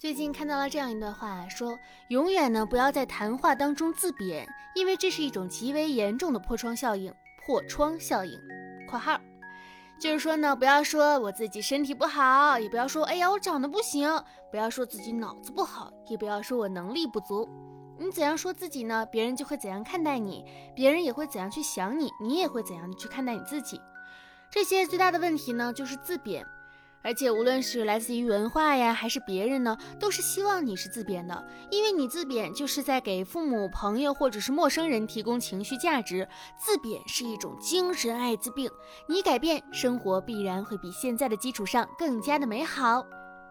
最近看到了这样一段话，说永远呢不要在谈话当中自贬，因为这是一种极为严重的破窗效应。破窗效应（括号）就是说呢，不要说我自己身体不好，也不要说哎呀我长得不行，不要说自己脑子不好，也不要说我能力不足。你怎样说自己呢？别人就会怎样看待你，别人也会怎样去想你，你也会怎样去看待你自己。这些最大的问题呢，就是自贬。而且无论是来自于文化呀，还是别人呢，都是希望你是自贬的，因为你自贬就是在给父母、朋友或者是陌生人提供情绪价值。自贬是一种精神艾滋病，你改变生活必然会比现在的基础上更加的美好。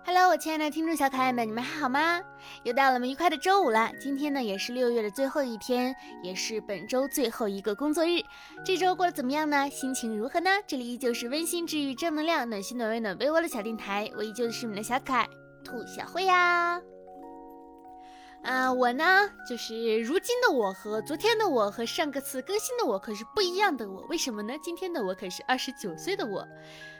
Hello，我亲爱的听众小可爱们，你们还好吗？又到了我们愉快的周五了。今天呢，也是六月的最后一天，也是本周最后一个工作日。这周过得怎么样呢？心情如何呢？这里依旧是温馨治愈、正能量、暖心暖胃暖被窝的小电台，我依旧是你们的小可爱兔小慧呀。啊我呢，就是如今的我和昨天的我和上个次更新的我可是不一样的我，为什么呢？今天的我可是二十九岁的我，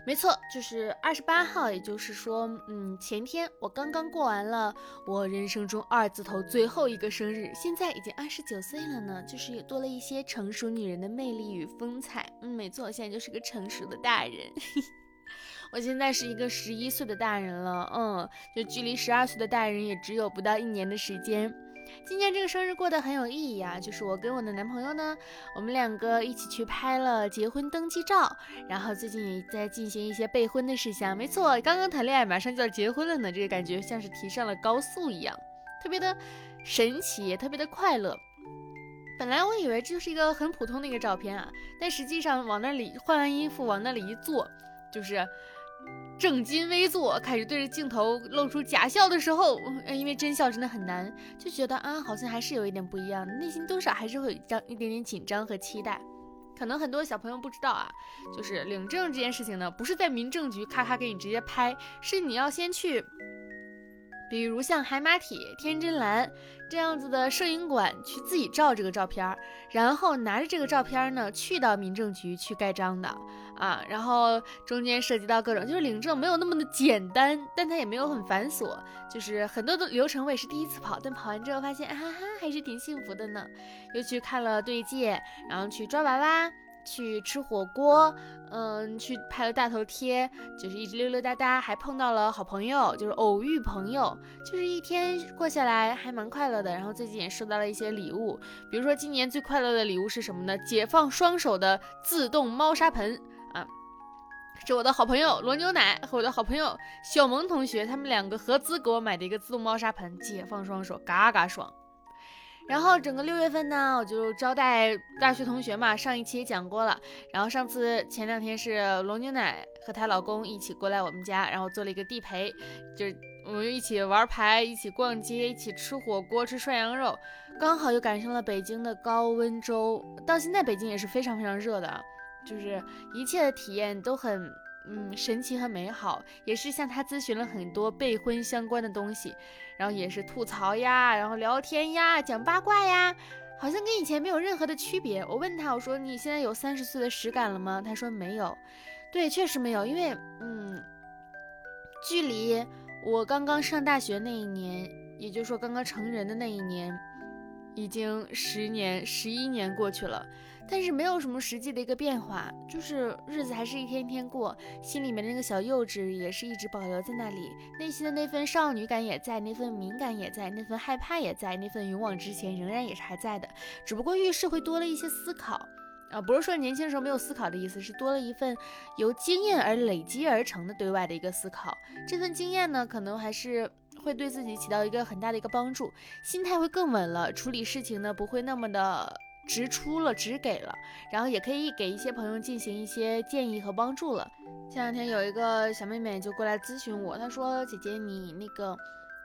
没错，就是二十八号，也就是说，嗯，前天我刚刚过完了我人生中二字头最后一个生日，现在已经二十九岁了呢，就是也多了一些成熟女人的魅力与风采。嗯，没错，我现在就是个成熟的大人。我现在是一个十一岁的大人了，嗯，就距离十二岁的大人也只有不到一年的时间。今年这个生日过得很有意义啊，就是我跟我的男朋友呢，我们两个一起去拍了结婚登记照，然后最近也在进行一些备婚的事项。没错，刚刚谈恋爱，马上就要结婚了呢，这个感觉像是提上了高速一样，特别的神奇，也特别的快乐。本来我以为这就是一个很普通的一个照片啊，但实际上往那里换完衣服，往那里一坐，就是。正襟危坐，开始对着镜头露出假笑的时候，因为真笑真的很难，就觉得啊，好像还是有一点不一样的，内心多少还是会有一张一点点紧张和期待。可能很多小朋友不知道啊，就是领证这件事情呢，不是在民政局咔咔给你直接拍，是你要先去。比如像海马体、天真蓝这样子的摄影馆去自己照这个照片，然后拿着这个照片呢去到民政局去盖章的啊，然后中间涉及到各种，就是领证没有那么的简单，但它也没有很繁琐，就是很多的流程我也是第一次跑，但跑完之后发现哈哈还是挺幸福的呢，又去看了对戒，然后去抓娃娃。去吃火锅，嗯，去拍了大头贴，就是一直溜溜达达，还碰到了好朋友，就是偶遇朋友，就是一天过下来还蛮快乐的。然后最近也收到了一些礼物，比如说今年最快乐的礼物是什么呢？解放双手的自动猫砂盆啊，是我的好朋友罗牛奶和我的好朋友小萌同学他们两个合资给我买的一个自动猫砂盆，解放双手，嘎嘎爽。然后整个六月份呢，我就招待大学同学嘛，上一期也讲过了。然后上次前两天是龙牛奶和她老公一起过来我们家，然后做了一个地陪，就是我们一起玩牌，一起逛街，一起吃火锅，吃涮羊肉，刚好又赶上了北京的高温周，到现在北京也是非常非常热的，就是一切的体验都很。嗯，神奇和美好，也是向他咨询了很多备婚相关的东西，然后也是吐槽呀，然后聊天呀，讲八卦呀，好像跟以前没有任何的区别。我问他，我说你现在有三十岁的实感了吗？他说没有。对，确实没有，因为嗯，距离我刚刚上大学那一年，也就是说刚刚成人的那一年。已经十年、十一年过去了，但是没有什么实际的一个变化，就是日子还是一天天过，心里面的那个小幼稚也是一直保留在那里，内心的那份少女感也在，那份敏感也在，那份害怕也在，那份勇往直前仍然也是还在的，只不过遇事会多了一些思考啊，不是说年轻时候没有思考的意思，是多了一份由经验而累积而成的对外的一个思考，这份经验呢，可能还是。会对自己起到一个很大的一个帮助，心态会更稳了，处理事情呢不会那么的直出了、直给了，然后也可以给一些朋友进行一些建议和帮助了。前两天有一个小妹妹就过来咨询我，她说：“姐姐，你那个。”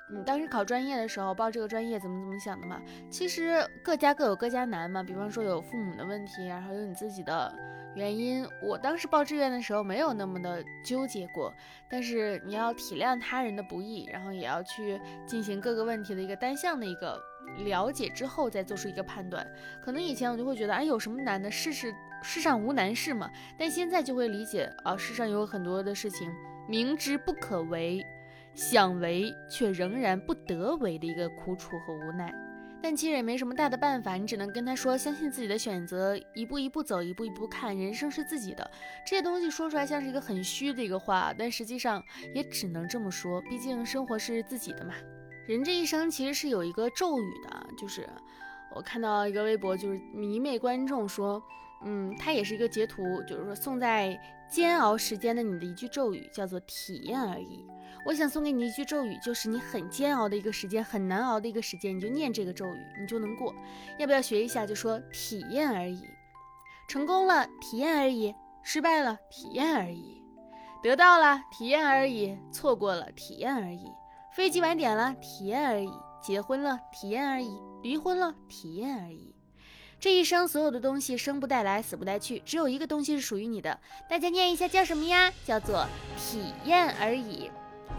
你当时考专业的时候报这个专业怎么怎么想的嘛？其实各家各有各家难嘛。比方说有父母的问题，然后有你自己的原因。我当时报志愿的时候没有那么的纠结过，但是你要体谅他人的不易，然后也要去进行各个问题的一个单向的一个了解之后再做出一个判断。可能以前我就会觉得，哎，有什么难的？世事世上无难事嘛。但现在就会理解啊，世上有很多的事情明知不可为。想为却仍然不得为的一个苦楚和无奈。但其实也没什么大的办法，你只能跟他说，相信自己的选择，一步一步走，一步一步看，人生是自己的。这些东西说出来像是一个很虚的一个话，但实际上也只能这么说，毕竟生活是自己的嘛。人这一生其实是有一个咒语的，就是我看到一个微博，就是迷妹观众说，嗯，它也是一个截图，就是说送在煎熬时间的你的一句咒语，叫做体验而已。我想送给你一句咒语，就是你很煎熬的一个时间，很难熬的一个时间，你就念这个咒语，你就能过。要不要学一下？就说体验而已，成功了体验而已，失败了体验而已，得到了体验而已，错过了体验而已，飞机晚点了体验而已，结婚了体验而已，离婚了体验而已。这一生所有的东西生不带来，死不带去，只有一个东西是属于你的。大家念一下叫什么呀？叫做体验而已。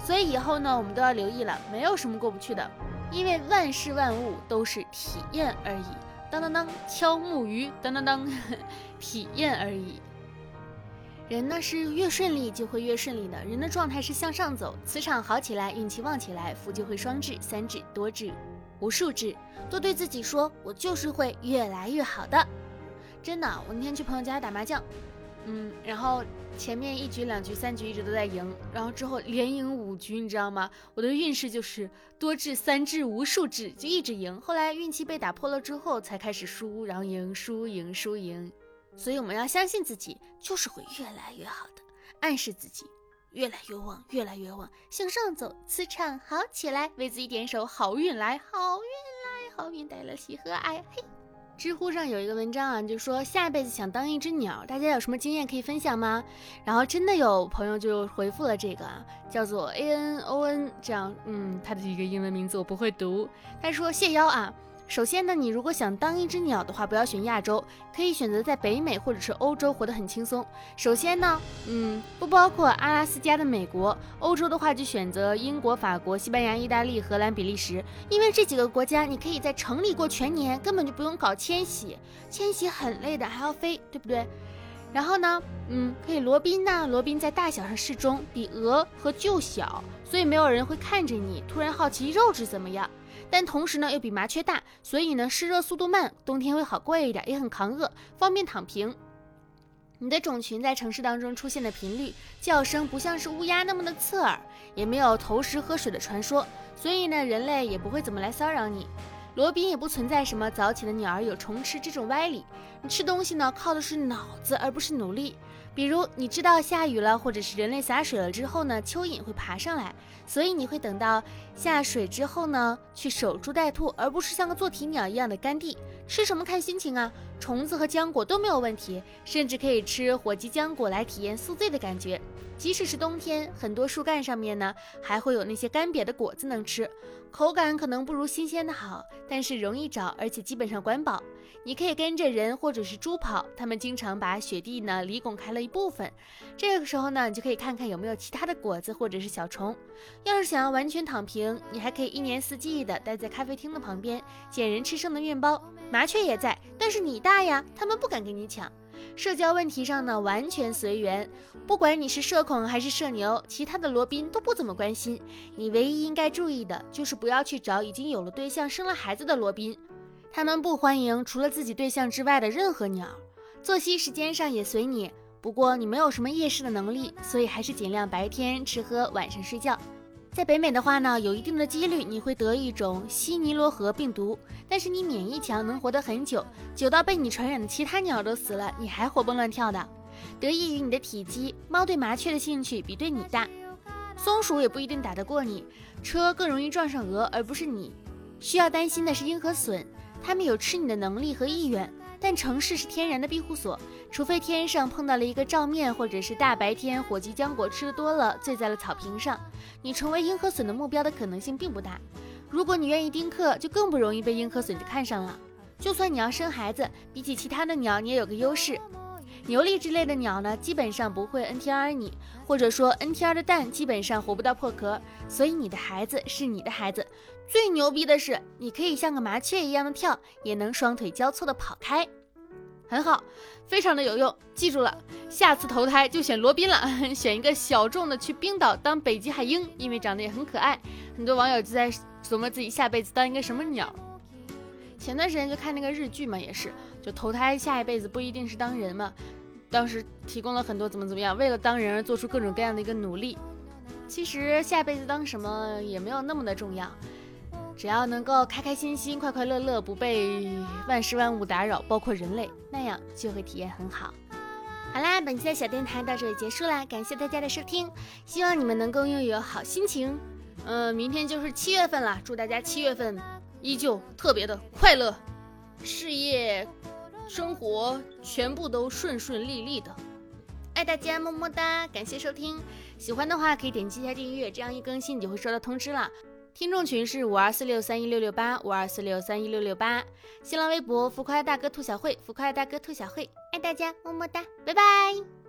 所以以后呢，我们都要留意了，没有什么过不去的，因为万事万物都是体验而已。当当当，敲木鱼，当当当，体验而已。人呢是越顺利就会越顺利的，人的状态是向上走，磁场好起来，运气旺起来，福就会双至、三至、多至、无数至。多对自己说，我就是会越来越好的。真的，我那天去朋友家打麻将。嗯，然后前面一局、两局、三局一直都在赢，然后之后连赢五局，你知道吗？我的运势就是多至三至无数至，就一直赢。后来运气被打破了之后，才开始输，然后赢、输、赢、输、赢。所以我们要相信自己，就是会越来越好的，暗示自己越来越旺、越来越旺，向上走，磁场好起来，为自己点首好运来，好运来，好运带来喜和爱，嘿。知乎上有一个文章啊，就说下辈子想当一只鸟，大家有什么经验可以分享吗？然后真的有朋友就回复了这个啊，叫做 A N O N，这样，嗯，他的一个英文名字我不会读，他说谢邀啊。首先呢，你如果想当一只鸟的话，不要选亚洲，可以选择在北美或者是欧洲，活得很轻松。首先呢，嗯，不包括阿拉斯加的美国，欧洲的话就选择英国、法国、西班牙、意大利、荷兰、比利时，因为这几个国家你可以在城里过全年，根本就不用搞迁徙，迁徙很累的，还要飞，对不对？然后呢，嗯，可以罗宾呢，罗宾在大小上适中，比鹅和鹫小，所以没有人会看着你突然好奇肉质怎么样。但同时呢，又比麻雀大，所以呢，湿热速度慢，冬天会好过一点，也很抗饿，方便躺平。你的种群在城市当中出现的频率，叫声不像是乌鸦那么的刺耳，也没有投食喝水的传说，所以呢，人类也不会怎么来骚扰你。罗宾也不存在什么早起的鸟儿有虫吃这种歪理。你吃东西呢，靠的是脑子，而不是努力。比如你知道下雨了，或者是人类洒水了之后呢，蚯蚓会爬上来，所以你会等到下水之后呢，去守株待兔，而不是像个做题鸟一样的干地。吃什么看心情啊，虫子和浆果都没有问题，甚至可以吃火鸡浆果来体验宿醉的感觉。即使是冬天，很多树干上面呢，还会有那些干瘪的果子能吃，口感可能不如新鲜的好，但是容易找，而且基本上管饱。你可以跟着人或者是猪跑，他们经常把雪地呢犁拱开了一部分。这个时候呢，你就可以看看有没有其他的果子或者是小虫。要是想要完全躺平，你还可以一年四季的待在咖啡厅的旁边，捡人吃剩的面包。麻雀也在，但是你大呀，他们不敢跟你抢。社交问题上呢，完全随缘。不管你是社恐还是社牛，其他的罗宾都不怎么关心。你唯一应该注意的就是不要去找已经有了对象、生了孩子的罗宾。他们不欢迎除了自己对象之外的任何鸟，作息时间上也随你。不过你没有什么夜视的能力，所以还是尽量白天吃喝，晚上睡觉。在北美的话呢，有一定的几率你会得一种西尼罗河病毒，但是你免疫强，能活得很久，久到被你传染的其他鸟都死了，你还活蹦乱跳的。得益于你的体积，猫对麻雀的兴趣比对你大，松鼠也不一定打得过你，车更容易撞上鹅而不是你。需要担心的是鹰和隼。他们有吃你的能力和意愿，但城市是天然的庇护所，除非天上碰到了一个照面，或者是大白天火鸡浆果吃的多了，醉在了草坪上，你成为鹰和隼的目标的可能性并不大。如果你愿意丁克，就更不容易被鹰和隼看上了。就算你要生孩子，比起其他的鸟，你也有个优势。牛力之类的鸟呢，基本上不会 NTR 你，或者说 NTR 的蛋基本上活不到破壳，所以你的孩子是你的孩子。最牛逼的是，你可以像个麻雀一样的跳，也能双腿交错的跑开。很好，非常的有用。记住了，下次投胎就选罗宾了，选一个小众的去冰岛当北极海鹰，因为长得也很可爱。很多网友就在琢磨自己下辈子当一个什么鸟。前段时间就看那个日剧嘛，也是，就投胎下一辈子不一定是当人嘛。当时提供了很多怎么怎么样，为了当人而做出各种各样的一个努力。其实下辈子当什么也没有那么的重要。只要能够开开心心、快快乐乐，不被万事万物打扰，包括人类，那样就会体验很好。好啦，本期的小电台到这里结束啦，感谢大家的收听，希望你们能够拥有好心情。嗯，明天就是七月份了，祝大家七月份依旧特别的快乐，事业、生活全部都顺顺利利的。爱大家，么么哒！感谢收听，喜欢的话可以点击一下订阅，这样一更新你就会收到通知了。听众群是五二四六三一六六八五二四六三一六六八，新浪微博浮夸大哥兔小慧，浮夸大哥兔小慧，爱大家，么么哒，拜拜。